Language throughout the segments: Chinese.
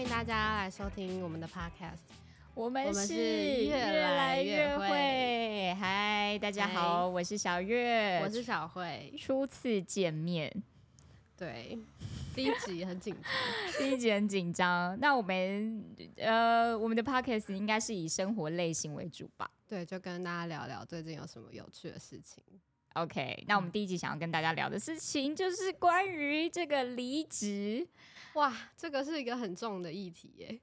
欢迎大家来收听我们的 podcast。我们是是越来越会会。嗨，大家好，我是小月，我是小慧，初次见面，对，第一集很紧张，第一集很紧张。那我们呃，我们的 podcast 应该是以生活类型为主吧对，就跟大家聊聊最近有什么有趣的事情。？OK，那我们第一集想要跟大家聊的事情就是关于这个离职。哇，这个是一个很重的议题耶，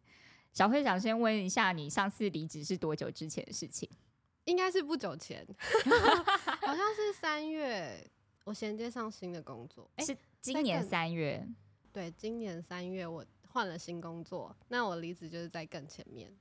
小慧想先问一下，你上次离职是多久之前的事情？应该是不久前，好像是三月，我衔接上新的工作。哎、是今年三月。对，今年三月我换了新工作，那我离职就是在更前面。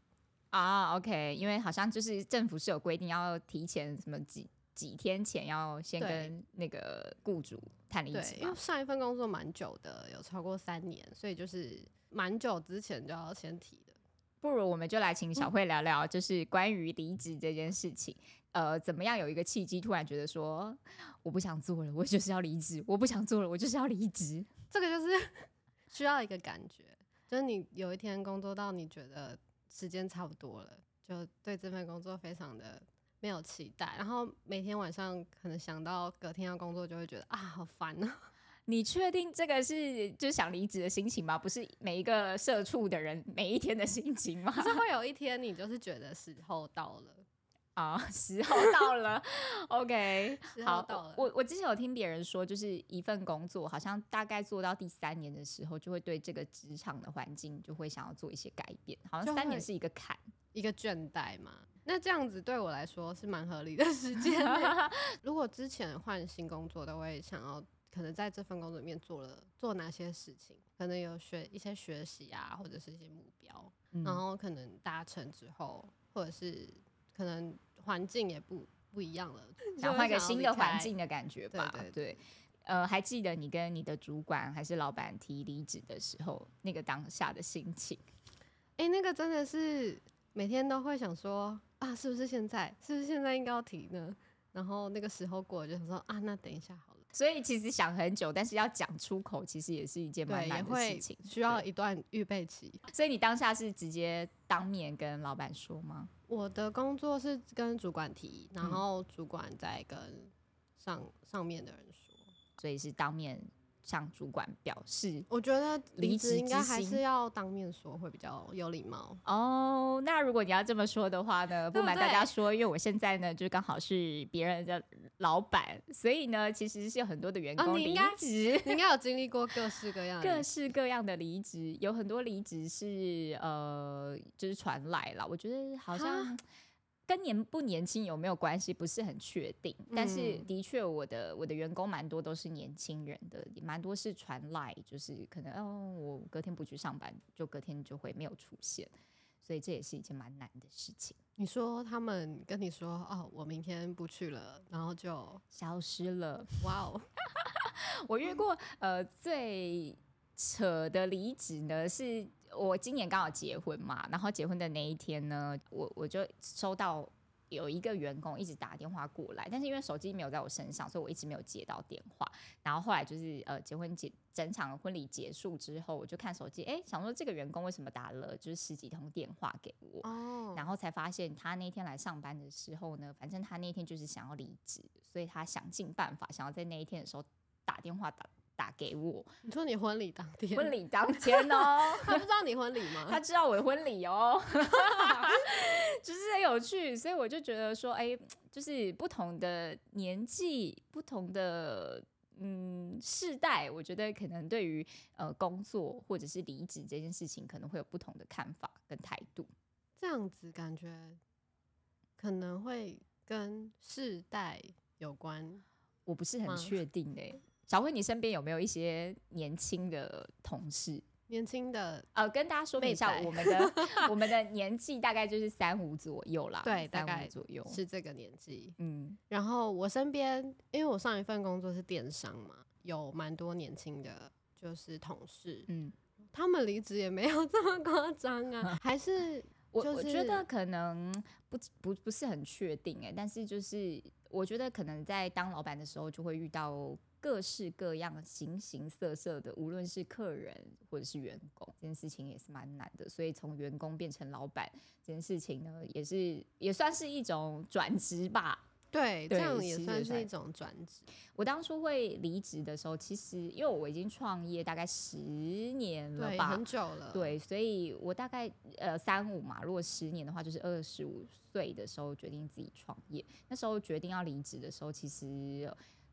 啊，OK，因为好像就是政府是有规定要提前什么几几天前要先跟那个雇主谈离对职，嘛。因为上一份工作蛮久的，有超过三年，所以就是蛮久之前就要先提的。不如我们就来请小慧聊聊，就是关于离职这件事情。呃，怎么样有一个契机，突然觉得说我不想做了，我就是要离职；我不想做了，我就是要离职。这个就是 需要一个感觉，就是你有一天工作到你觉得时间差不多了，就对这份工作非常的没有期待，然后每天晚上可能想到隔天要工作，就会觉得啊好烦啊。你确定这个是就是想离职的心情吗？不是每一个社畜的人每一天的心情吗？可是会有一天你就是觉得时候到了，啊，时候到了，OK，时候好到了我我之前有听别人说，就是一份工作，好像大概做到第三年的时候，就会对这个职场的环境就会想要做一些改变。好像三年是一个坎。一个倦怠嘛。那这样子对我来说是蛮合理的时间。如果之前换新工作的，我也想要可能在这份工作里面做了做哪些事情，可能有学一些学习啊，或者是一些目标，嗯然后可能达成之后，或者是可能环境也不不一样了，想换个新的环境的感觉吧。对对呃，还记得你跟你的主管还是老板提离职的时候，那个当下的心情？哎、那个真的是每天都会想说啊，是不是现在？是不是现在应该要提呢？然后那个时候过了，就想说啊，那等一下好了。所以其实想很久，但是要讲出口，其实也是一件蛮难的事情。需要一段预备期。所以你当下是直接当面跟老板说吗？我的工作是跟主管提，然嗯后主管再跟上上面的人说。所以是当面向主管表示。我觉得离离职职应该还是要当面说会比较有礼貌。哦，那如果你要这么说的话呢，不瞒大家说，因为我现在呢，就刚好是别人的老板，所以呢，其实是有很多的员工离职，你应该有 经历过各式各样的各式各样的离职，有很多离职是呃，就是传来了，我觉得好像。跟年不年轻有没有关系，不是很确定。但是嗯的确，我的我的员工蛮多都是年轻人的，也蛮多是传来，就是可能哦，我隔天不去上班，就隔天就会没有出现，所以这也是一件蛮难的事情，你说他们跟你说哦，我明天不去了，然后就消失了。哇哦，我遇过呃最扯的离职呢，是我今年刚好结婚嘛，然后结婚的那一天呢，我我就收到有一个员工一直打电话过来，但是因为手机没有在我身上，所以我一直没有接到电话。然后后来就是呃结婚结整场婚礼结束之后，我就看手机，哎，想说这个员工为什么打了就是十几通电话给我，哦，然后才发现他那天来上班的时候呢，反正他那天就是想要离职，所以他想尽办法想要在那一天的时候打电话打打给我。你说你婚礼当天，婚礼当天哦，他不知道你婚礼吗？他知道我的婚礼哦，就是很有趣，所以我就觉得说，哎，就是不同的年纪、不同的嗯世代，我觉得可能对于呃工作或者是离职这件事情，可能会有不同的看法跟态度。这样子感觉可能会跟世代有关。我不是很确定哎、小慧，你身边有没有一些年轻的同事？年轻的呃，跟大家说明一下，我们的 我们的年纪大概就是三五左右啦，对大概左右。是这个年纪，嗯，然后我身边，因为我上一份工作是电商嘛，有蛮多年轻的，就是同事，嗯，他们离职也没有这么夸张啊，还是 我、就是我觉得可能不不不是很确定哎、但是就是我觉得可能在当老板的时候就会遇到。各式各样、形形色色的，无论是客人或者是员工，这件事情也是蛮难的。所以从员工变成老板这件事情呢，也是也算是一种转职吧。对，这对样也算是一种转职。我当初会离职的时候，其实因为我已经创业大概十年了，吧很，久了。，对，所以我大概呃三五嘛，如果十年的话，就是二十五岁的时候决定自己创业。那时候决定要离职的时候，其实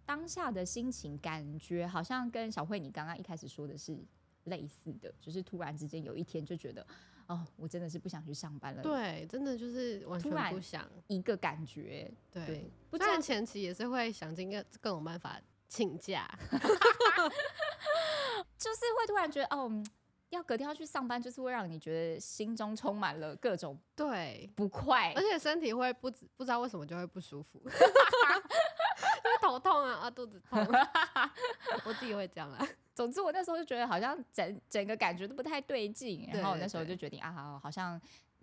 当下的心情感觉好像跟小慧你刚刚一开始说的是类似的，就是突然之间有一天就觉得，哦，我真的是不想去上班了，，对，真的就是完全不想。一个感觉，对，对，不虽然前期也是会想尽各各种办法请假，就是会突然觉得，哦。嗯要隔天要去上班，就是会让你觉得心中充满了各种对，不快而。且身体会不知不知道为什么就会不舒服，头痛啊啊肚子痛，我自己会这样啊。总之，我那时候就觉得好像整整个感觉都不太对劲，然后我那时候就决定啊，好，像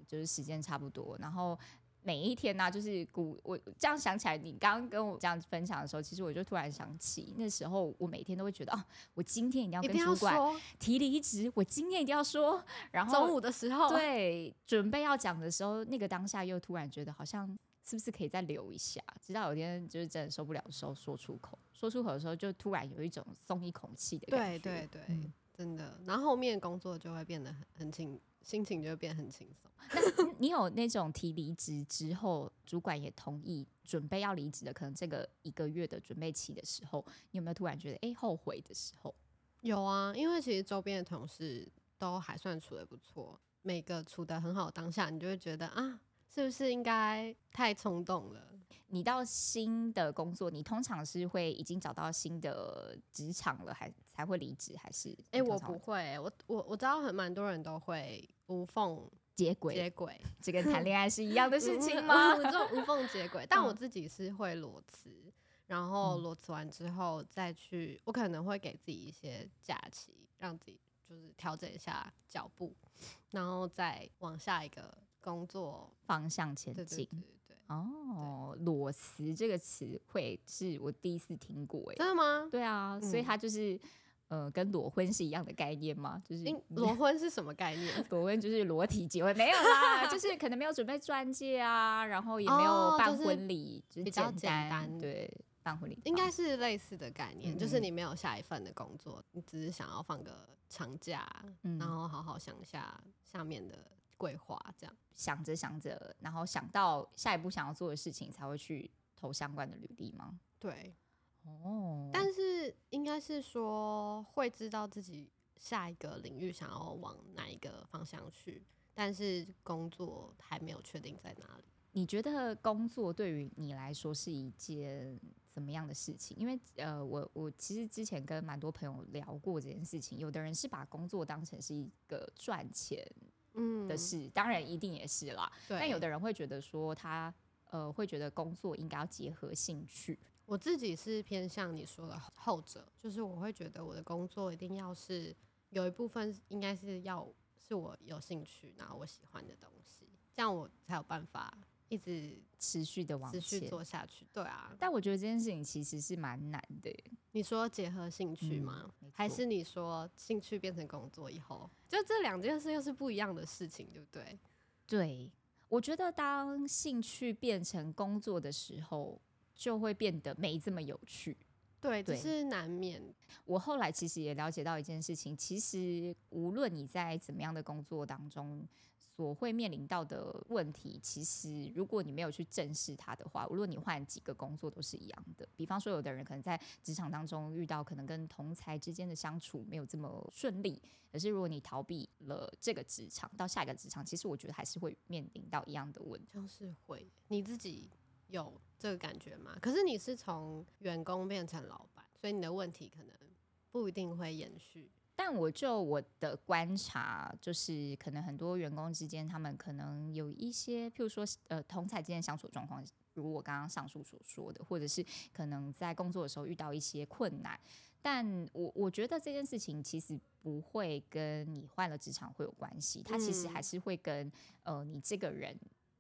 就是时间差不多，然后。每一天呢、就是古我这样想起来，你刚刚跟我这样分享的时候，其实我就突然想起那时候，我每天都会觉得，哦，我今天一定要一定要跟主管，提离职，我今天一定要说，然后中午的时候，对准备要讲的时候，那个当下又突然觉得好像是不是可以再留一下，直到有一天就是真的受不了的时候说出口，说出口的时候就突然有一种松一口气的感觉。对对，嗯真的。然后后面工作就会变得很很轻，心情就会变得很轻松。那你有那种提离职之后，主管也同意准备要离职的，可能这个一个月的准备期的时候，你有没有突然觉得哎、诶后悔的时候？有啊，因为其实周边的同事都还算处的不错，每个处的很好当下，你就会觉得啊，是不是应该太冲动了？你到新的工作，你通常是会已经找到新的职场了，还才会离职，还是？哎、我不会欸、我我我知道很蛮多人都会无缝接轨，接轨，这跟谈恋爱是一样的事情嗯吗？嗯这种无缝接轨，但我嗯自己是会裸辞，然后嗯裸辞完之后再去，我可能会给自己一些假期，让自己就是调整一下脚步，然后再往下一个工作。方向前进。对对对，哦，裸辞这个词汇是我第一次听过，哎，真的吗？对啊，所以嗯它就是呃，跟裸婚是一样的概念吗？就是因裸婚是什么概念？裸婚就是裸体结婚，没有啦，就是可能没有准备钻戒啊，然后也没有办婚礼，就是比较简简单，对，办婚礼的应该是类似的概念，嗯就是嗯你没有下一份的工作，你只是想要放个长假，嗯然后好好想一下下面的规划，这样。想着想着，然后想到下一步想要做的事情，才会去投相关的履历吗？对，哦，但是应该是说会知道自己下一个领域想要往哪一个方向去，但是工作还没有确定在哪里。你觉得工作对于你来说是一件怎么样的事情？因为呃，我我其实之前跟蛮多朋友聊过这件事情，有的人是把工作当成是一个赚钱嗯。的事，当然一定也是啦。对，但有的人会觉得说他呃会觉得工作应该要结合兴趣，我自己是偏向你说的后者，就是我会觉得我的工作一定要是有一部分应该是要是我有兴趣，然后我喜欢的东西，这样我才有办法一直持续的往持续。做下去。对啊，但我觉得这件事情其实是蛮难的耶，你说结合兴趣嗯吗？没错还是你说兴趣变成工作以后，就这两件事又是不一样的事情，对不对？对，我觉得当兴趣变成工作的时候，就会变得没这么有趣。对，只对是难免。我后来其实也了解到一件事情，其实无论你在怎么样的工作当中所会面临到的问题，其实如果你没有去正视它的话，无论你换几个工作都是一样的。比方说，有的人可能在职场当中遇到可能跟同才之间的相处没有这么顺利，可是如果你逃避了这个职场，到下一个职场，其实我觉得还是会面临到一样的问题。像是会，你自己有这个感觉吗？可是你是从员工变成老板，所以你的问题可能不一定会延续。但我就我的观察，就是可能很多员工之间，他们可能有一些，譬如说，呃，同才之间相处状况，如我刚刚上述所说的，或者是可能在工作的时候遇到一些困难。但我我觉得这件事情其实不会跟你换了职场会有关系，它其实嗯还是会跟呃你这个人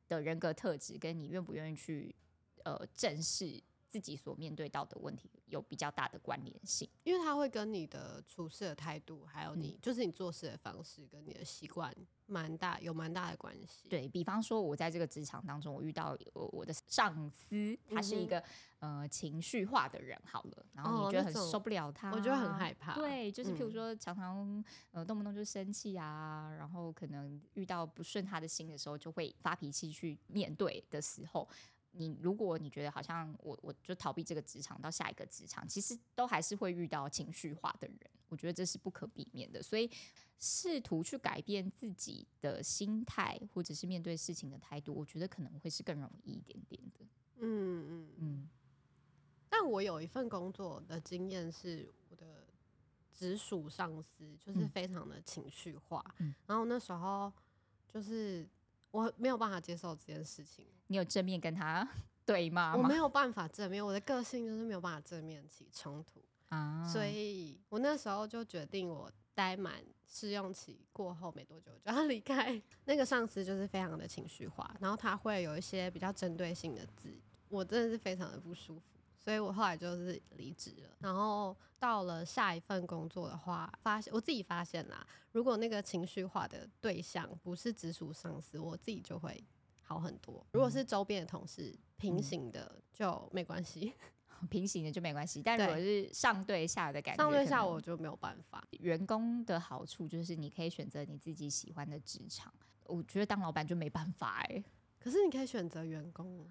的人格特质，跟你愿不愿意去呃正视自己所面对到的问题有比较大的关联性。因为它会跟你的处事的态度，还有嗯你、就是你做事的方式跟你的习惯，蛮大有蛮大的关系。，对比方说，我在这个职场当中，我遇到我我的上司，他是一个、呃情绪化的人，好了，然后哦你觉得很受不了他，我觉得很害怕。对，就是譬如嗯说，常常呃动不动就生气啊，然后可能遇到不顺他的心的时候，就会发脾气去面对的时候，你如果你觉得好像我我就逃避这个职场到下一个职场，其实都还是会遇到情绪化的人，我觉得这是不可避免的，所以试图去改变自己的心态或者是面对事情的态度，我觉得可能会是更容易一点点的，嗯嗯。嗯。但我有一份工作的经验是，我的直属上司就是嗯。非常的情绪化，嗯。然后那时候就是我没有办法接受这件事情，你有正面跟他 对骂吗？我没有办法正面，我的个性就是没有办法正面起冲突，啊，所以我那时候就决定，我待满试用期过后没多久就要离开。那个上司就是非常的情绪化，然后他会有一些比较针对性的字，我真的是非常的不舒服。所以我后来就是离职了，然后到了下一份工作的话，发现我自己发现啦，如果那个情绪化的对象不是直属上司，我自己就会好很多。如果是周边的同事平行的就没关系，平行的就没关系，但如果是上对下的感觉，上对下我就没有办法。员工的好处就是你可以选择你自己喜欢的职场。我觉得当老板就没办法哎、可是你可以选择员工，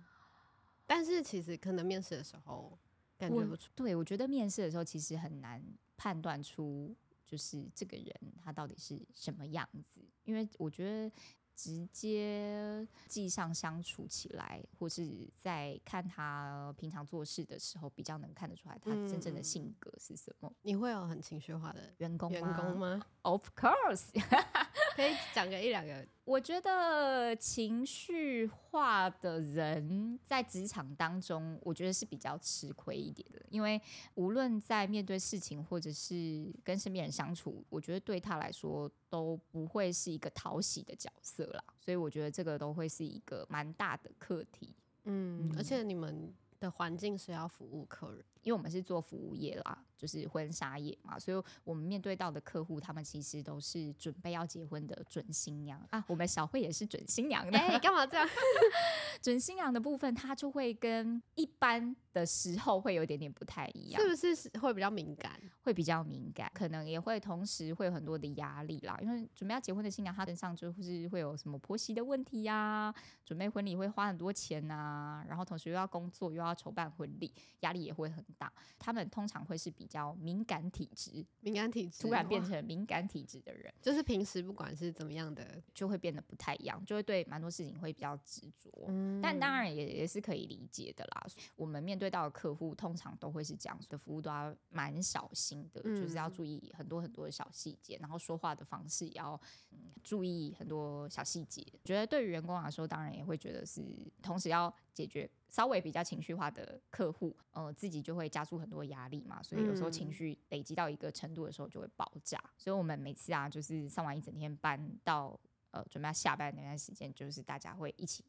但是其实可能面试的时候感觉不出。对我觉得面试的时候其实很难判断出就是这个人他到底是什么样子，因为我觉得直接记上相处起来，或是在看他平常做事的时候，比较能看得出来他真正的嗯性格是什么。你会有很情绪化的员工员工吗？？Of course，可以讲个一两个。我觉得情绪化的人在职场当中，我觉得是比较吃亏一点的，因为无论在面对事情或者是跟身边人相处，我觉得对他来说都不会是一个讨喜的角色啦，所以我觉得这个都会是一个蛮大的课题。嗯，而嗯且你们的环境是要服务客人，因为我们是做服务业啦，就是婚纱业嘛，所以我们面对到的客户，他们其实都是准备要结婚的准新娘啊。我们小慧也是准新娘的，哎、干嘛这样？准新娘的部分，她就会跟一般的时候会有一点点不太一样是，不是是会比较敏感？会比较敏感，可能也会同时会有很多的压力啦。因为准备要结婚的新娘，她身上就是会有什么婆媳的问题呀、准备婚礼会花很多钱呐、然后同时又要工作，又要筹办婚礼，压力也会很大。他们通常会是比较敏感体质，敏感体质突然变成敏感体质的人，就是平时不管是怎么样的，就会变得不太一样，就会对蛮多事情会比较执着。嗯但当然也也是可以理解的啦。我们面对到的客户通常都会是这样，的服务都要蛮小心的，就是要嗯注意很多很多的小细节，然后说话的方式也要、嗯、注意很多小细节。觉得对于员工来说，当然也会觉得是同时要解决稍微比较情绪化的客户，呃，自己就会加速很多压力嘛，所以有时候情嗯绪累积到一个程度的时候就会爆炸。所以我们每次啊，就是上完一整天班到呃准备要下班那段时间，就是大家会一起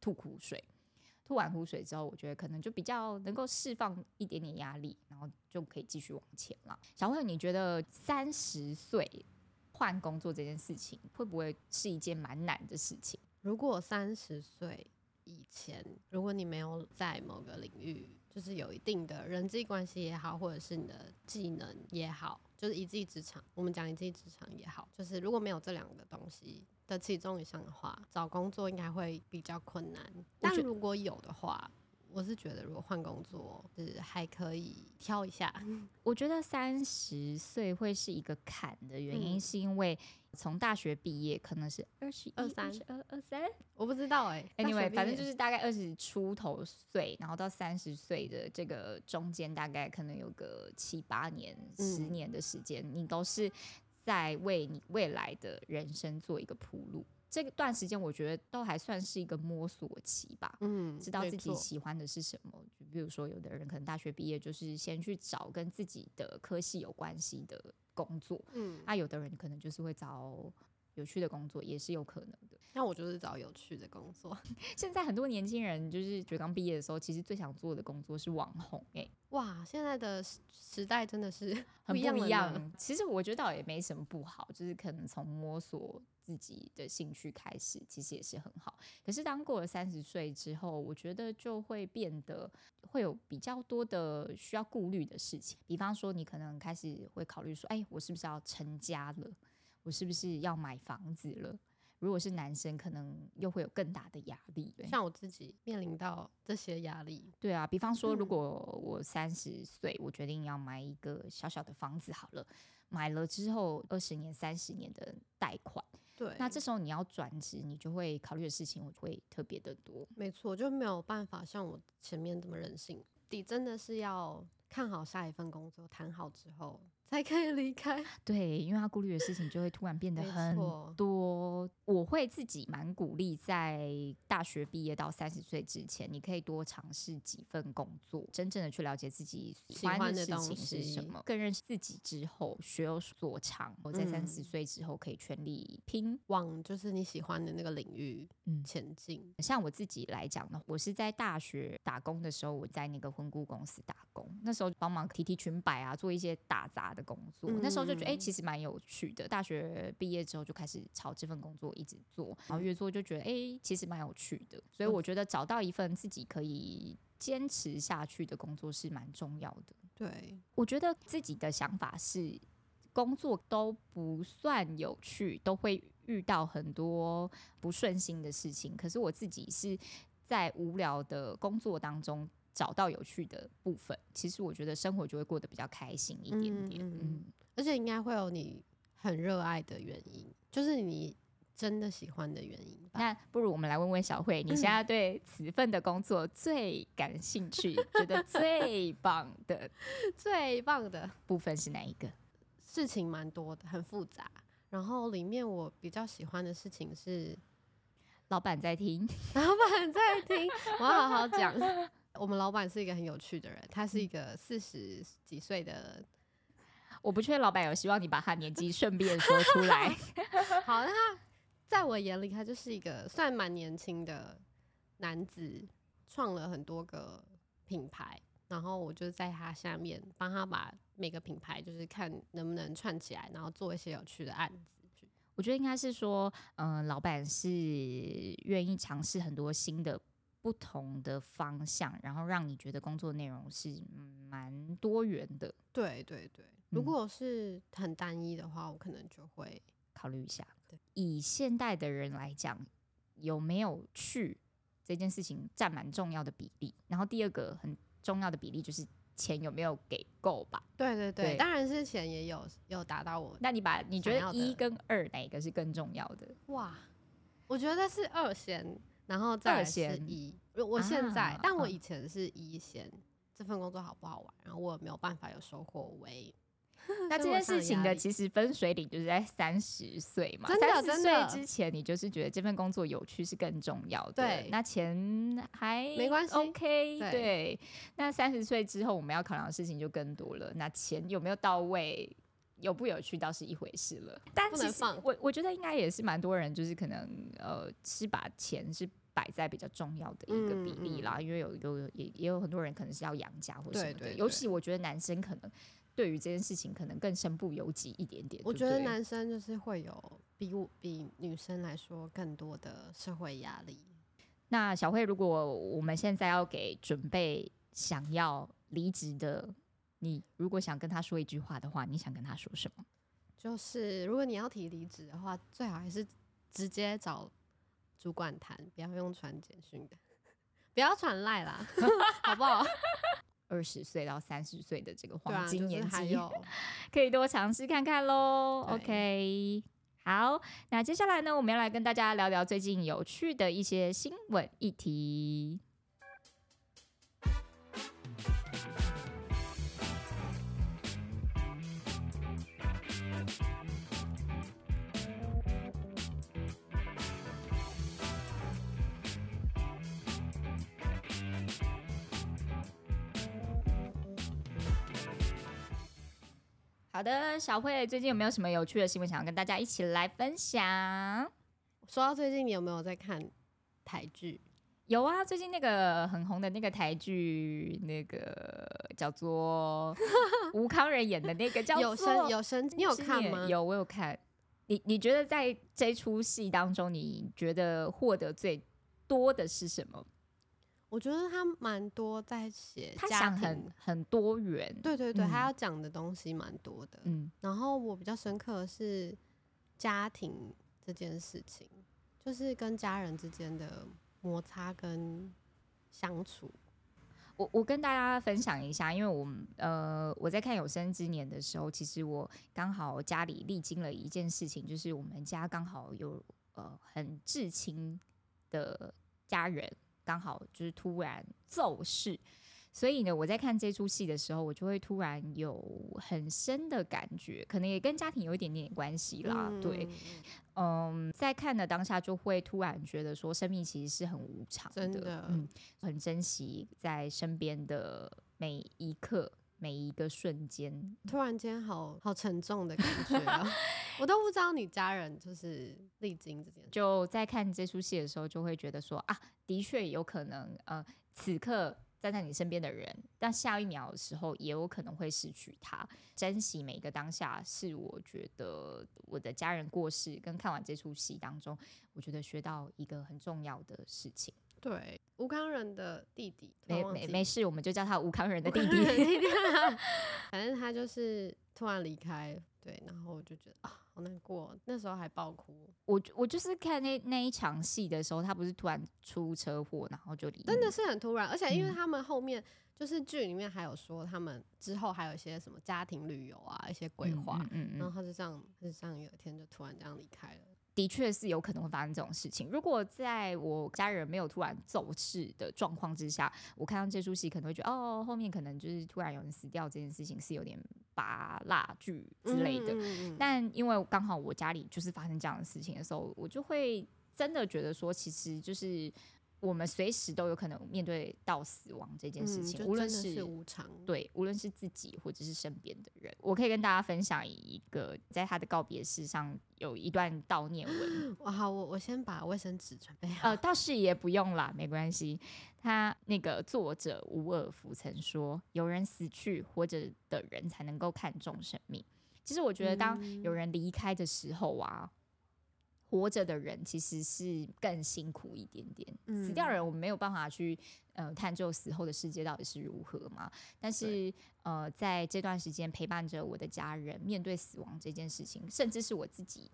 吐苦水。吐完苦水之后，我觉得可能就比较能够释放一点点压力，然后就可以继续往前了。小慧，你觉得三十岁换工作这件事情会不会是一件蛮难的事情？如果三十岁以前，如果你没有在某个领域，就是有一定的人际关系也好，或者是你的技能也好，就是一技之长，我们讲一技之长也好，就是如果没有这两个东西的其中一项的话，找工作应该会比较困难。但觉如果有的话，我是觉得如果换工作，就是还可以挑一下。我觉得三十岁会是一个坎的原因，嗯是因为从大学毕业可能是二十二三二二三我不知道哎、，anyway，反正就是大概二十出头岁，然后到三十岁的这个中间，大概可能有个七八年、十嗯年的时间，你都是在为你未来的人生做一个铺路。这段时间，我觉得都还算是一个摸索期吧。嗯，知道自己喜欢的是什么。就比如说，有的人可能大学毕业就是先去找跟自己的科系有关系的工作，嗯，那、有的人可能就是会找有趣的工作，也是有可能的。那我就是找有趣的工作。现在很多年轻人就是觉得刚毕业的时候，其实最想做的工作是网红、欸，哇，现在的时时代真的是很不一样。。其实我觉得倒也没什么不好，就是可能从摸索自己的兴趣开始，其实也是很好。可是当过了三十岁之后，我觉得就会变得会有比较多的需要顾虑的事情，比方说你可能开始会考虑说，哎，我是不是要成家了？我是不是要买房子了？如果是男生，可能又会有更大的压力。像我自己面临到这些压力，对啊，比方说，如嗯果我三十岁，我决定要买一个小小的房子，好了，买了之后二十年、三十年的贷款，对，那这时候你要转职，你就会考虑的事情我会特别的多。没错，就没有办法像我前面这么任性。你真的是要看好下一份工作，谈好之后才可以离开。对，因为他顾虑的事情就会突然变得很多。我会自己蛮鼓励，在大学毕业到三十岁之前，你可以多尝试几份工作，真正的去了解自己喜喜欢欢的事情是什么，更认识自己之后，学有所长。我在三十嗯岁之后可以全力拼。往就是你喜欢的那个领域嗯前进。像我自己来讲呢，我是在大学打工的时候，我在那个婚顾公司打工，那时候帮忙提提裙摆啊，做一些打杂的工作。那时候就觉得，哎、嗯其实蛮有趣的。大学毕业之后就开始朝这份工作一直做，然后越做就觉得，哎、其实蛮有趣的。所以我觉得找到一份自己可以坚持下去的工作是蛮重要的。对，我觉得自己的想法是，工作都不算有趣，都会遇到很多不顺心的事情。可是我自己是在无聊的工作当中找到有趣的部分，其实我觉得生活就会过得比较开心一点点。嗯而且应该会有你很热爱的原因，就是你真的喜欢的原因吧。那不如我们来问问小慧，你现在 对此份的工作最感兴趣、觉得最棒的 最棒的 部分是哪一个？事情蛮多的，很复杂。然后里面我比较喜欢的事情是，老板在听，老板在听，我要好好讲。我们老板是一个很有趣的人，他是一个四十几岁的我不确定老板有希望你把他年纪顺便说出来。好，那他在我眼里，他就是一个算蛮年轻的男子，创了很多个品牌，然后我就在他下面帮他把每个品牌，就是看能不能串起来，然后做一些有趣的案子。我觉得应该是说，嗯、老板是愿意尝试很多新的、不同的方向，然后让你觉得工作内容是嗯蛮多元的。对对对，如嗯果是很单一的话，我可能就会考虑一下对。以现代的人来讲，有没有去这件事情占蛮重要的比例。然后第二个很重要的比例就是钱有没有给够吧？对对对，对当然是钱也有有达到我那你把你觉得一跟二哪一个是更重要的？哇，我觉得是二先，然后再来是先一。我我现在，啊但我嗯以前是一先，这份工作好不好玩，然后我有没有办法有收获为。那这件事情的其实分水岭就是在三十岁嘛，三十岁之前你就是觉得这份工作有趣是更重要的，对那钱还没关系，OK，对对。那三十岁之后我们要考量的事情就更多了，那钱有没有到位？有不有趣倒是一回事了，但其实放我我觉得应该也是蛮多人，就是可能呃是把钱是摆在比较重要的一个比嗯例啦，因为有有也也有很多人可能是要养家或什么的，对对对尤其我觉得男生可能对于这件事情可能更身不由己一点点。我觉得男生就是会有比我比女生来说更多的社会压力。那小慧，如果我们现在要给准备想要离职的你，如果想跟他说一句话的话，你想跟他说什么？就是如果你要提离职的话，最好还是直接找主管谈，不要用传简讯的，不要传赖啦，好不好？二十岁到三十岁的这个黄金就是年纪，还有 可以多尝试看看喽。OK，好，那接下来呢，我们要来跟大家聊聊最近有趣的一些新闻议题。好的，小慧最近有没有什么有趣的新闻想要跟大家一起来分享？说到最近，你有没有在看台剧？有啊，最近那个很红的那个台剧，那个叫做 吴康仁演的那个叫有做声有声，你有看吗？有，我有看。你你觉得在这出戏当中，你觉得获得最多的是什么？我觉得他蛮多在写他想很，很多元，对对对，他嗯要讲的东西蛮多的。嗯，然后我比较深刻的是家庭这件事情，就是跟家人之间的摩擦跟相处。我我跟大家分享一下，因为我们呃我在看有生之年的时候，其实我刚好家里历经了一件事情，就是我们家刚好有呃很至亲的家人，刚好就是突然骤逝。所以呢，我在看这出戏的时候，我就会突然有很深的感觉，可能也跟家庭有一点点关系啦。对，嗯，嗯，在看的当下，就会突然觉得说，生命其实是很无常真的嗯，很珍惜在身边的每一刻、每一个瞬间。突然间好好沉重的感觉啊！我都不知道你家人就是历经这件事。就在看这出戏的时候，就会觉得说啊，的确有可能，呃，此刻站在你身边的人，但下一秒的时候也有可能会失去他。珍惜每一个当下，是我觉得我的家人过世跟看完这出戏当中，我觉得学到一个很重要的事情。对，吴康仁的弟弟，突没没没事，我们就叫他吴康仁的弟弟。弟 弟反正他就是突然离开，对，然后我就觉得啊，好难过，那时候还爆哭，我我就是看那那一场戏的时候，他不是突然出车祸，然后就离真的是很突然，而且因为嗯他们后面就是剧里面还有说，他们之后还有一些什么家庭旅游啊，一些规划，嗯嗯嗯然后他就这样，他就这样有一天就突然这样离开了。的确是有可能会发生这种事情。如果在我家人没有突然走逝的状况之下，我看到这出戏可能会觉得，哦，后面可能就是突然有人死掉这件事情是有点拔蜡剧之类的。嗯嗯嗯但因为刚好我家里就是发生这样的事情的时候，我就会真的觉得说，其实就是我们随时都有可能面对到死亡这件事情，无论是无常，对，无论是自己或者是身边的人，我可以跟大家分享一个在他的告别式上有一段悼念文。哇，好，我我先把卫生纸准备好。呃，倒是也不用啦，没关系。他那个作者伍尔夫曾说：“有人死去，活着的人才能够看重生命。”其实我觉得，当有嗯人离开的时候啊，活着的人其实是更辛苦一点点。死掉的人，我们没有办法去呃探究死后的世界到底是如何嘛。但是呃，在这段时间陪伴着我的家人，面对死亡这件事情，甚至是我自己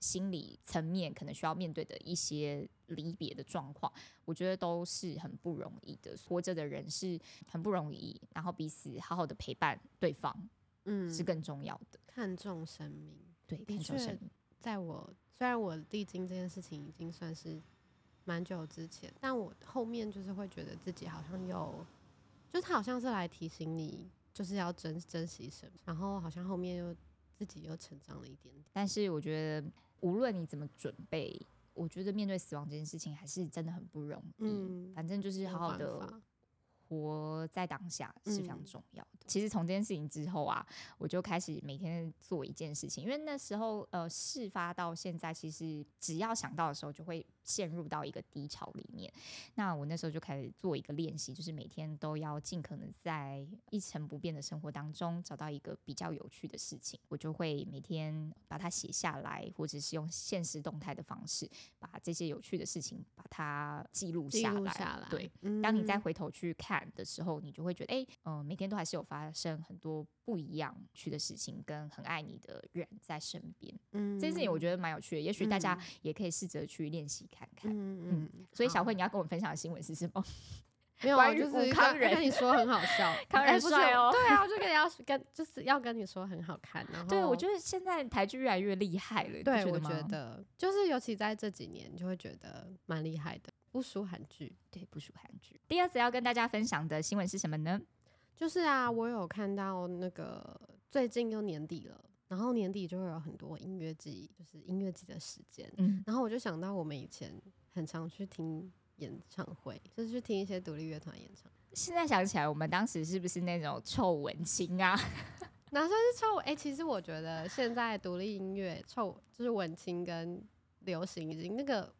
心理层面可能需要面对的一些离别的状况，我觉得都是很不容易的。活着的人是很不容易，然后彼此好好的陪伴对方嗯是更重要的。看重生命。对，看重生命。在我虽然我历经这件事情已经算是蛮久之前，但我后面就是会觉得自己好像有，就是他好像是来提醒你，就是要珍珍惜什么，然后好像后面又自己又成长了一点点。但是我觉得，无论你怎么准备，我觉得面对死亡这件事情还是真的很不容易。嗯反正就是好好的法活在当下是非常嗯重要的。其实从这件事情之后啊，我就开始每天做一件事情，因为那时候呃事发到现在，其实只要想到的时候，就会陷入到一个低潮里面。那我那时候就开始做一个练习，就是每天都要尽可能在一成不变的生活当中找到一个比较有趣的事情，我就会每天把它写下来，或者是用现实动态的方式把这些有趣的事情把它记录下来。下来，对，嗯，当你再回头去看的时候，你就会觉得，哎、嗯、每天都还是有发生很多不一样去的事情，跟很爱你的人在身边。嗯这件事情我觉得蛮有趣的，也许大家嗯也可以试着去练习看看。嗯嗯，所以小慧，你要跟我们分享的新闻是什么？没有，啊就是跟吴康仁跟你说很好笑，康仁哎不是帅哦对啊，我就跟你要跟就是要跟你说很好看，然后对，我觉得现在台剧越来越厉害了，对，我觉得吗？觉得就是尤其在这几年，就会觉得蛮厉害的，不输韩剧。对，不输韩剧。第二次要跟大家分享的新闻是什么呢？就是啊，我有看到那个最近又年底了，然后年底就会有很多音乐季，就是音乐季的时间，嗯，然后我就想到我们以前很常去听演唱会，就是去听一些独立乐团演唱会。现在想起来，我们当时是不是那种臭文青啊？哪算是臭？哎、其实我觉得现在独立音乐臭就是文青跟流行，已经那个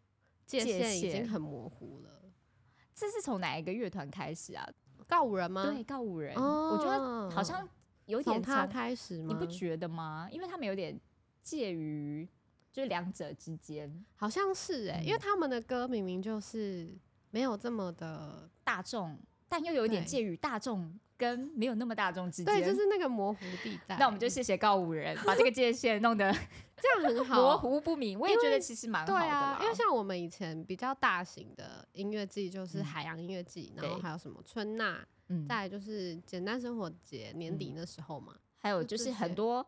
界界限已经很模糊了。这是从哪一个乐团开始啊？告五人吗？对，告五人，我觉得哦好像有从他开始吗？你不觉得吗？因为他们有点介于就是两者之间，好像是哎、因为嗯他们的歌明明就是没有这么的，大众，但又有一点介于大众跟没有那么大众之间。对，就是那个模糊地带。那我们就谢谢告五人，把这个界限弄得 这样很好，模糊不明。我也觉得其实蛮好的因为像我们以前比较大型的音乐季就是嗯海洋音乐季，然后还有什么春娜，嗯，再来就是简单生活节年底那时候嘛。还有就是很多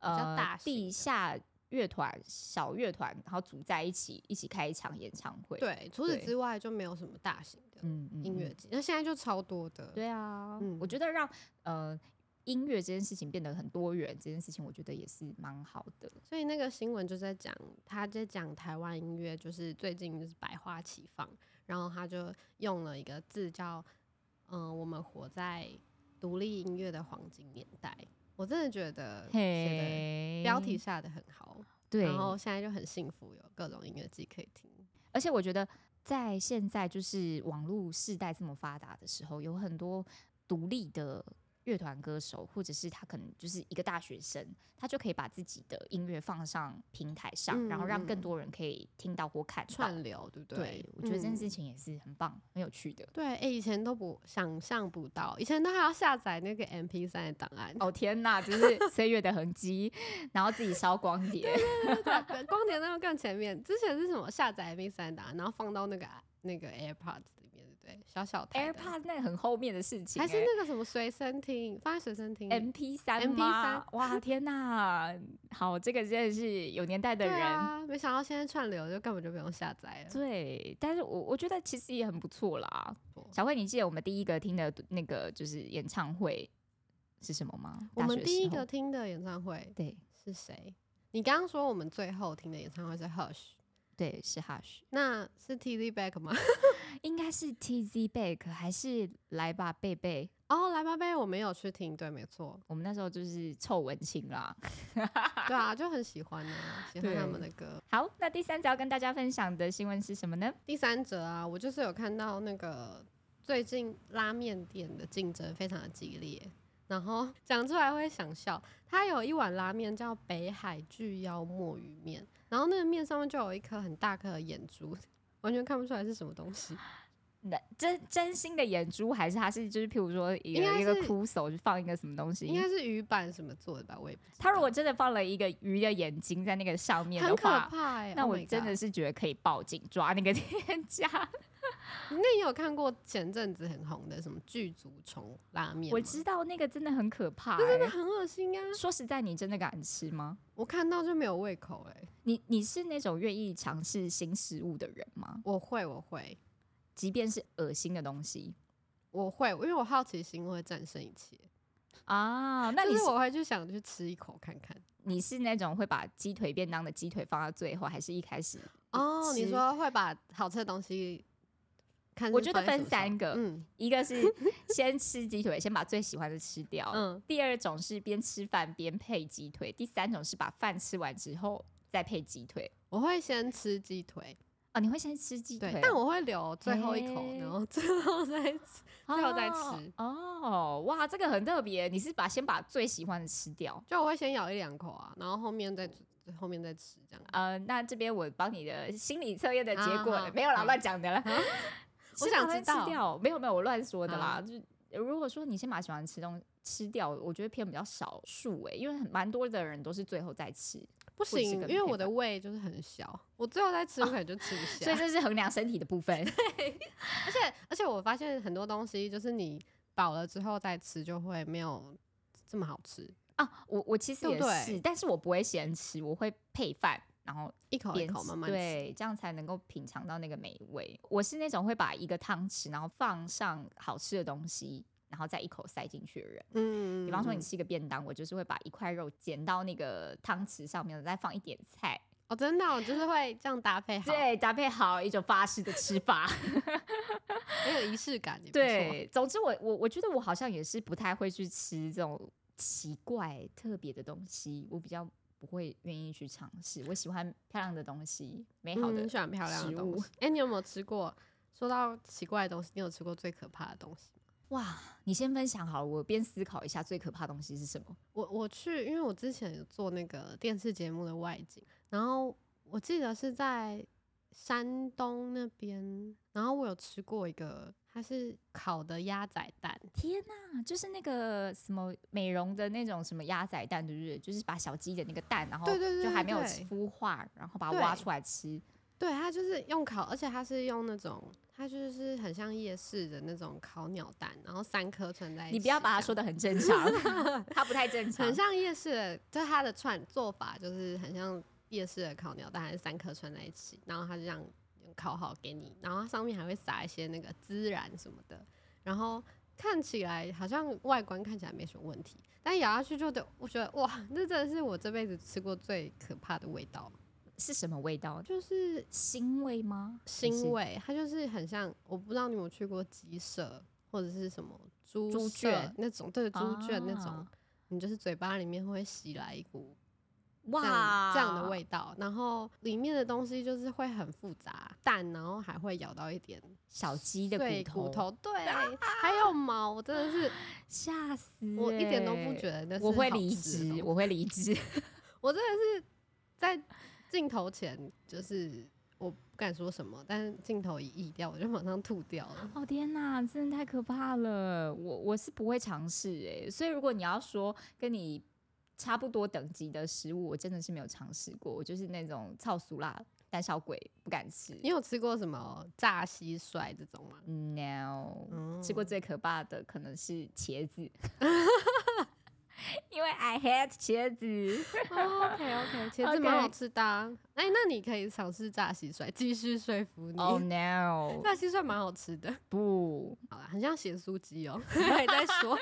较呃地下乐团、小乐团，然后组在一起，一起开一场演唱会。，对，除此之外就没有什么大型的音乐节，那现在就超多的。对啊，嗯我觉得让呃音乐这件事情变得很多元，这件事情我觉得也是蛮好的。所以那个新闻就在讲，他在讲台湾音乐，就是最近就是百花齐放，然后他就用了一个字叫“嗯、我们活在独立音乐的黄金年代”。我真的觉得写嘿的标题下的很好，对，然后现在就很幸福，有各种音乐季可以听。而且我觉得在现在就是网络世代这么发达的时候，有很多独立的乐团歌手，或者是他可能就是一个大学生，他就可以把自己的音乐放上平台上，然后让更嗯多人可以听到或看到。串流，对不对？对，我觉得这件嗯事情也是很棒、很有趣的。对，哎、以前都不想象不到，以前都还要下载那个 M P 三的档案。哦天呐，就是 岁月的痕迹，然后自己烧光碟。对，光碟那个更前面，之前是什么下载 M P 三档案，然后放到那个那个 AirPods 里面，对？小小台的 AirPods 那个很后面的事情、还是欸那个什么随身听，放在随身听。MP 三 MP 三哇天呐，好，这个真的是有年代的对人。啊，没想到现在串流就根本就不用下载了。对，但是我我觉得其实也很不错啦。小慧，你记得我们第一个听的那个就是演唱会是什么吗？我们第一个听的演唱会对是谁？你刚刚说我们最后听的演唱会是 Hush，对是 Hush，那是 T Z Back 吗？应该是 TZ Back 还是来吧贝贝？哦，来吧贝，我没有去听，对，没错，我们那时候就是臭文青啦。对啊，就很喜欢啊，喜欢他们的歌。好，那第三则要跟大家分享的新闻是什么呢？第三则啊，我就是有看到那个最近拉面店的竞争非常的激烈，然后讲出来会想笑。它有一碗拉面叫北海巨妖墨鱼面，然后那个面上面就有一颗很大颗的眼珠，完全看不出来是什么东西。那真真心的眼珠，还是它是就是譬如说一个一个是枯手就放一个什么东西？应该是鱼板什么做的吧，我也不知道。他如果真的放了一个鱼的眼睛在那个上面的很可话，怕哎、那 Oh 我真的是觉得可以报警抓那个 店家。那你有看过前阵子很红的什么剧足虫拉面？我知道那个真的很可怕、欸。那真的很恶心啊！说实在，你真的敢吃吗？我看到就没有胃口哎、你你是那种愿意尝试新食物的人吗？我会，我会，即便是恶心的东西我会，因为我好奇心会战胜一切。啊？那就是你是我会就想去吃一口看看。你是那种会把鸡腿便当的鸡腿放到最后，还是一开始？哦，你说会把好吃的东西看我觉得分三个嗯一个是先吃鸡腿，先把最喜欢的吃掉。嗯，第二种是边吃饭边配鸡腿，第三种是把饭吃完之后再配鸡腿。我会先吃鸡腿，哦，你会先吃鸡腿但我会留最后一口，诶然后 最后再吃。最后再吃哦。哦，哇，这个很特别，你是把先把最喜欢的吃掉。就我会先咬一两口啊，然后后面再后面再吃这样。呃，那这边我帮你的心理测验的结果没有啦，好乱讲的啦。我想知道吃掉，没有没有，我乱说的啦。好就如果说你先把喜欢吃东西吃掉，我觉得偏比较少数诶，因为很蛮多的人都是最后再吃，不行，因为我的胃就是很小，我最后再吃我可能就吃不下。所以这是衡量身体的部分。而且而且我发现很多东西就是你饱了之后再吃就会没有这么好吃，啊，我我其实也对不对是，但是我不会先吃，我会配饭，然后一口一口慢慢吃。对，这样才能够品尝到那个美味。我是那种会把一个汤匙，然后放上好吃的东西，然后再一口塞进去的人。嗯，比方说你嗯吃一个便当，我就是会把一块肉剪到那个汤匙上面，再放一点菜，哦，真的哦、就是会这样搭配好，对，搭配好一种法式的吃法。很有仪式感。对，总之我我我觉得我好像也是不太会去吃这种奇怪特别的东西，我比较不会愿意去尝试。我喜欢漂亮的东西，美好的嗯，喜欢漂亮的东西。哎、你有没有吃过？说到奇怪的东西，你有吃过最可怕的东西吗？哇！你先分享好了，我边思考一下最可怕的东西是什么。我我去，因为我之前有做那个电视节目的外景，然后我记得是在山东那边，然后我有吃过一个，它是烤的鸭仔蛋，天呐，就是那个什么美容的那种什么鸭仔蛋，对不对？就是把小鸡的那个蛋，然后就还没有孵化，然后把它挖出来吃。对，它就是用烤，而且它是用那种，它就是很像夜市的那种烤鸟蛋，然后三颗串在一起，你不要把它说的很正常，它不太正常很。像夜市的，就是它的串做法就是很像夜市的烤鸟蛋，还是三颗串在一起，然后它就这样烤好给你，然后它上面还会撒一些那个孜然什么的，然后看起来好像外观看起来没什么问题，但咬下去就得，我觉得哇，那真的是我这辈子吃过最可怕的味道，是什么味道？就是腥味吗？腥味，它就是很像，我不知道你有没有去过鸡舍或者是什么猪猪圈那种，对，猪圈那种。啊你就是嘴巴里面会袭来一股这哇样这样的味道，然后里面的东西就是会很复杂，蛋，然后还会咬到一点小鸡的碎骨骨头，对，还有毛，我真的是 吓死、我一点都不觉得。那是我会离职，我会离职。我真的是在镜头前就是我不敢说什么，但是镜头一移掉，我就马上吐掉了。哦天哪，真的太可怕了！我我是不会尝试诶，所以如果你要说跟你差不多等级的食物，我真的是没有尝试过。我就是那种超俗辣胆小鬼，不敢吃。你有吃过什么炸蟋蟀这种吗？No，、嗯吃过最可怕的可能是茄子，因为 I hate 茄子。OK OK，茄子蛮好吃的、啊。哎、那你可以尝试炸蟋蟀，继续说服你。Oh no，炸蟋蟀蛮好吃的，不。好啦，很像咸酥鸡哦。还在说，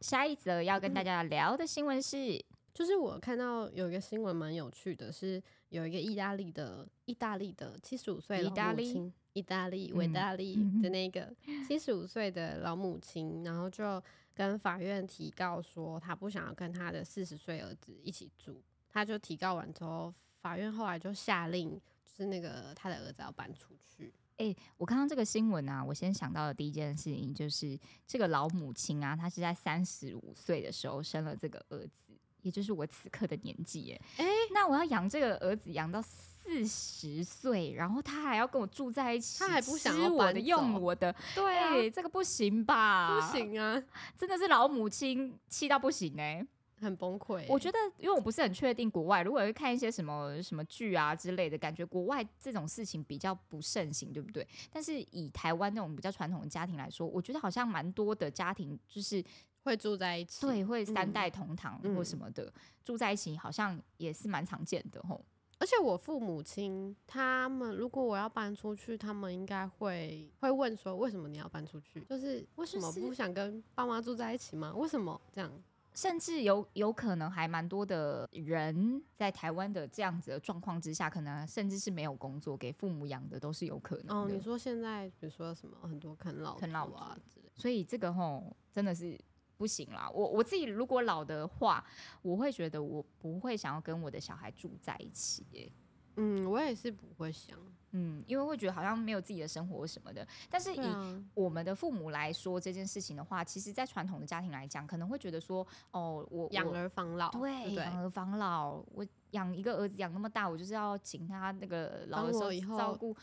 下一则要跟大家聊的新闻是，就是我看到有一个新闻蛮有趣的，是有一个意大利的意大利的七十五岁老意大利母亲，意大利嗯维大利的那个七十五岁的老母亲，然后就跟法院提告说，她不想要跟她的四十岁儿子一起住，她就提告完之后，法院后来就下令，就是那个她的儿子要搬出去。哎、我看到这个新闻啊，我先想到的第一件事情就是这个老母亲啊，她是在三十五岁的时候生了这个儿子，也就是我此刻的年纪。哎、哎那我要养这个儿子养到四十岁，然后他还要跟我住在一起，他还不想我的用我的，对这个不行吧？不，行啊，真的是老母亲气到不行哎、很崩溃欸。我觉得，因为我不是很确定国外，如果会看一些什么什么剧啊之类的，感觉国外这种事情比较不盛行，对不对？但是以台湾那种比较传统的家庭来说，我觉得好像蛮多的家庭就是会住在一起。对会三嗯代同堂嗯或什么的、住在一起，好像也是蛮常见的吼。而且我父母亲他们，如果我要搬出去，他们应该会会问说，为什么你要搬出去？就是为什么不想跟爸妈住在一起吗？为什么这样？甚至有有可能还蛮多的人在台湾的这样子的状况之下，可能甚至是没有工作，给父母养的都是有可能的。哦，你说现在比如说什么很多啃老啃老啊之类，所以这个吼真的是不行啦。我我自己如果老的话，我会觉得我不会想要跟我的小孩住在一起耶。嗯，我也是不会想。嗯，因为会觉得好像没有自己的生活什么的。但是以我们的父母来说这件事情的话，其实，在传统的家庭来讲，可能会觉得说，哦，我养儿防老，对养儿防老，我养一个儿子养那么大，我就是要请他那个老的时候照顾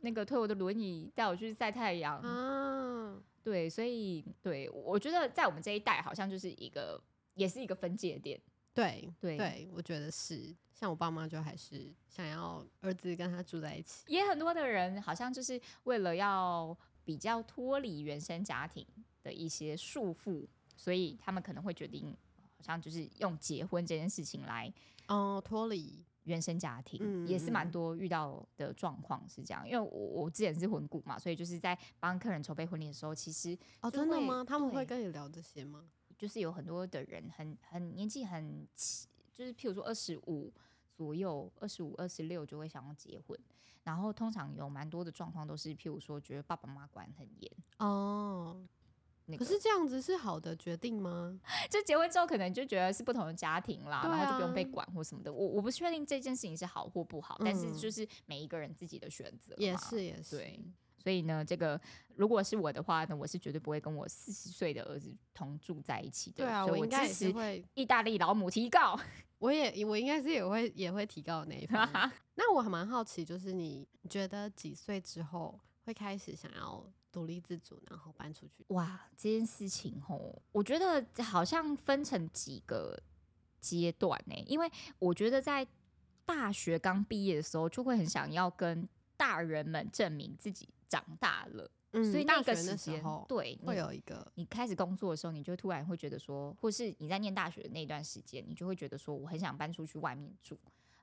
那个推我的轮椅，带我去晒太阳。啊，对，所以对我觉得在我们这一代，好像就是一个，也是一个分界点。对对对，我觉得是。像我爸妈就还是想要儿子跟他住在一起。也很多的人好像就是为了要比较脱离原生家庭的一些束缚，所以他们可能会决定，好像就是用结婚这件事情来哦，脱离，原生家庭，嗯也是蛮嗯多遇到的状况是这样。因为我我之前是婚顾嘛，所以就是在帮客人筹备婚礼的时候，其实哦，真的吗？他们会跟你聊这些吗？就是有很多的人很很年纪很轻，就是譬如说二十五左右，二十五、二十六就会想要结婚，然后通常有蛮多的状况都是譬如说觉得爸爸妈妈管很严，哦，那个。可是这样子是好的决定吗？就结婚之后，可能就觉得是不同的家庭啦，对然后就不用被啊管或什么的。我我不确定这件事情是好或不好，但是嗯就是每一个人自己的选择也是也是，对。所以呢，这个如果是我的话呢，我是绝对不会跟我四十岁的儿子同住在一起的。对啊，所以我我应该也是会，意大利老母提告。我也我应该是也会也会提高那一方面。那我还蛮好奇，就是你觉得几岁之后会开始想要独立自主，然后搬出去？哇，这件事情吼，我觉得好像分成几个阶段呢、因为我觉得在大学刚毕业的时候，就会很想要跟大人们证明自己长大了，嗯所以那个时间对会你有一个你开始工作的时候，你就突然会觉得说，或是你在念大学的那段时间，你就会觉得说，我很想搬出去外面住，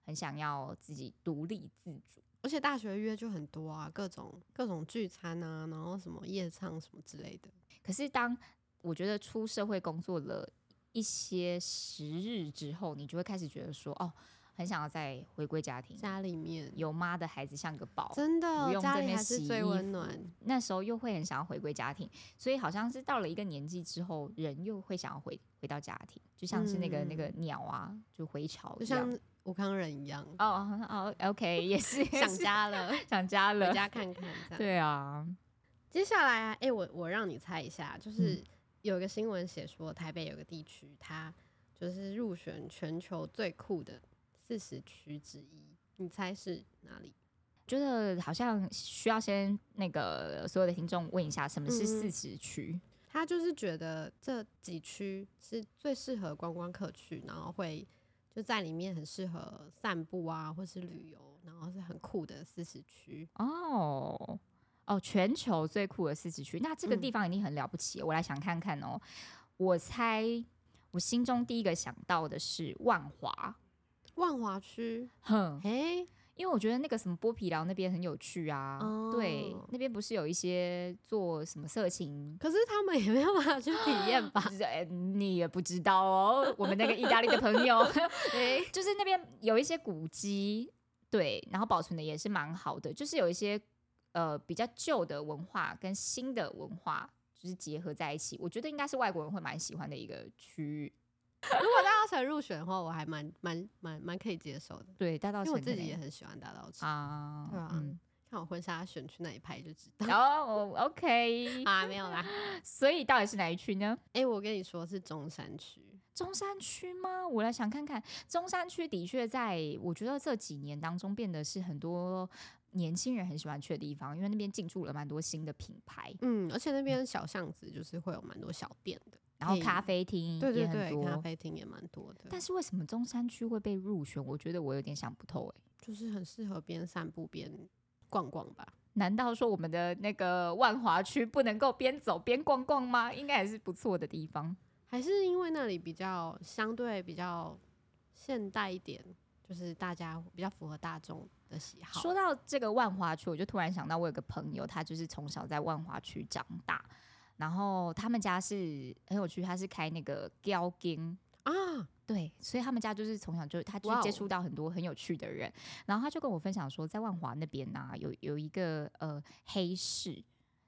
很想要自己独立自主。而且大学约就很多啊，各种各种聚餐啊，然后什么夜唱什么之类的。可是当我觉得出社会工作了一些时日之后，你就会开始觉得说，哦，很想要再回归家庭，家里面有妈的孩子像个宝。真不的家里用在那边还是最温暖。那时候又会很想要回归家庭，所以好像是到了一个年纪之后，人又会想要回回到家庭，就像是那个、那个鸟啊，就回巢就一样。像吴康仁一样，哦哦，OK，也是想家了，想家了回了，家看看。对啊，接下来啊，哎、我我让你猜一下，就是嗯有个新闻写说，台北有个地区，它就是入选全球最酷的四十区之一，你猜是哪里？觉得好像需要先那个所有的听众问一下，什么是嗯四十区？他就是觉得这几区是最适合观光客去，然后会就在里面很适合散步啊，或是旅游，然后是很酷的四十区。哦哦，全球最酷的四十区，那这个嗯。地方一定很了不起。我来想看看哦，我猜我心中第一个想到的是万华，万华区，哼，哎、因为我觉得那个什么剥皮寮那边很有趣啊，对哦，那边不是有一些做什么色情。可是他们也没有办法去体验 吧？哎你也不知道哦，我们那个意大利的朋友，哎、就是那边有一些古迹，对，然后保存的也是蛮好的，就是有一些呃比较旧的文化跟新的文化就是结合在一起，我觉得应该是外国人会蛮喜欢的一个区域。如果大稻城入选的话，我还蛮蛮蛮蛮可以接受的，对，大稻因为我自己也很喜欢大稻城。啊，对啊嗯，看我婚纱选去哪一排就知道。然后 OK，啊，没有啦。所以到底是哪一区呢？哎、我跟你说是中山区，中山区吗？我来想看看，中山区的确在我觉得这几年当中变得是很多年轻人很喜欢去的地方，因为那边进驻了蛮多新的品牌，嗯，而且那边小巷子就是会有蛮多小店的，然后咖啡厅也很多，咖。啡厅也蛮多的，但是为什么中山区会被入选？我觉得我有点想不透哎、就是很适合边散步边逛逛吧。难道说我们的那个万华区不能够边走边逛逛吗？应该还是不错的地方。还是因为那里比较相对比较现代一点，就是大家比较符合大众的喜好。说到这个万华区，我就突然想到，我有个朋友，他就是从小在万华区长大，然后他们家是很有趣，他是开那个雕金。啊，对，所以他们家就是从小就他就接触到很多很有趣的人，然后他就跟我分享说，在万华那边呐、有有一个呃黑市，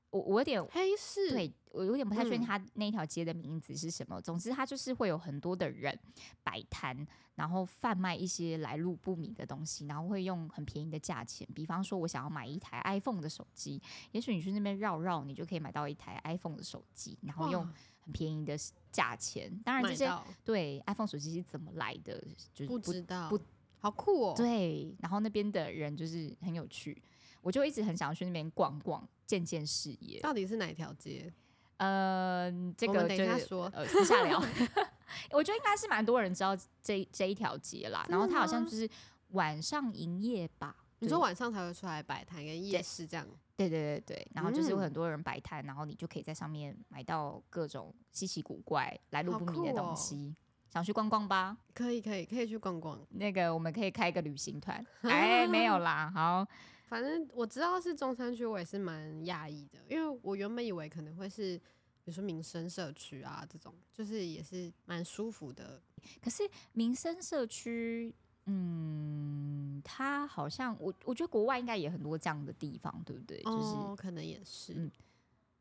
我我有点黑市对我有点不太确定嗯他那条街的名字是什么。总之，他就是会有很多的人摆摊，然后贩卖一些来路不明的东西，然后会用很便宜的价钱。比方说，我想要买一台 iPhone 的手机，也许你去那边绕绕，你就可以买到一台 iPhone 的手机，然后用很便宜的价钱。当然，这些对 iPhone 手机是怎么来的，就是不知道，不好酷哦。对，然后那边的人就是很有趣，我就一直很想去那边逛逛，见见视野。到底是哪条街？呃，这我们等一下说呃私下聊。我觉得应该是蛮多人知道这这一条街啦，然后它好像就是晚上营业吧。你对说晚上才会出来摆摊跟夜市这样？对对对对，然后就是有嗯很多人摆摊，然后你就可以在上面买到各种稀奇古怪、来路不明的东西。想去逛逛吧？可以可以可以去逛逛。那个我们可以开一个旅行团。哎，没有啦，好，反正我知道是中山区，我也是蛮讶异的，因为我原本以为可能会是，比如说民生社区啊这种，就是也是蛮舒服的。可是民生社区，嗯，它好像我我觉得国外应该也很多这样的地方，对不对？就是哦，可能也是。嗯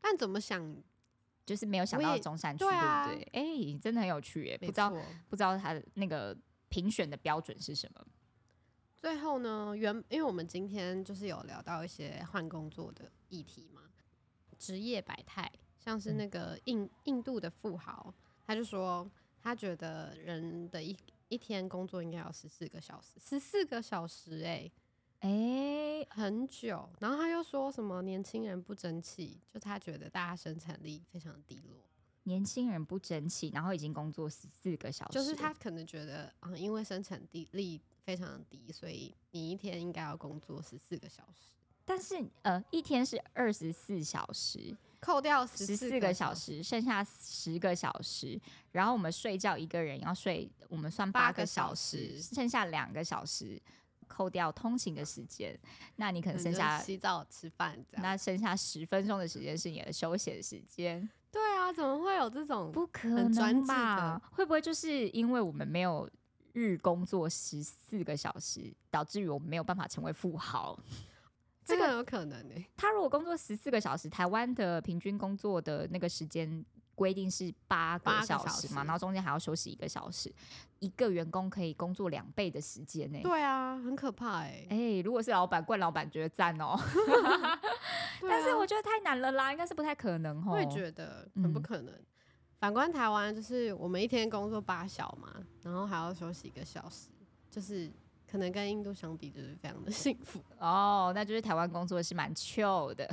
但怎么想就是没有想到中山区，对啊不对？哎、真的很有趣耶，不知道不知道他的那个评选的标准是什么？最后呢，原因为我们今天就是有聊到一些换工作的议题嘛，职业百态，像是嗯那个印印度的富豪，他就说他觉得人的一一天工作应该要十四个小时，十四个小时哎、哎、很久。然后他又说什么年轻人不争气，就他觉得大家生产力非常低落，年轻人不争气，然后已经工作十四个小时，就是他可能觉得啊、因为生产力力非常低，所以你一天应该要工作十四个小时。但是呃，一天是二十四小时，扣掉十十四个小，时，剩下十个小时，然后我们睡觉一个人要睡，我们算八八个小时，剩下两个小时，扣掉通勤的时间，那你可能剩下洗澡、吃饭。那剩下十分钟的时间是你的休闲时间，对啊，怎么会有这种？不可能吧？会不会就是因为我们没有日工作十四个小时，导致于我们没有办法成为富豪？这个有可能欸、他如果工作十四个小时，台湾的平均工作的那个时间规定是八个八小小时嘛，时然后中间还要休息一个小时，一个员工可以工作两倍的时间呢、对啊，很可怕哎、哎、如果是老板，怪老板觉得赞哦、对但是啊我觉得太难了啦，应该是不太可能哦。我也觉得很不嗯可能。反观台湾，就是我们一天工作八小嘛，然后还要休息一个小时，就是可能跟印度相比，就是非常的 幸福。哦，那就是台湾工作是蛮 chill 的。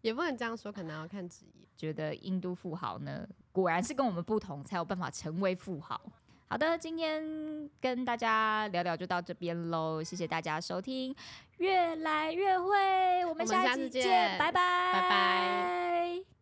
也不能这样说，可能要看职业。觉得印度富豪呢，果然是跟我们不同，才有办法成为富豪。好的，今天跟大家聊聊就到这边喽，谢谢大家收听，越来越会，我们下下次见拜拜，拜拜。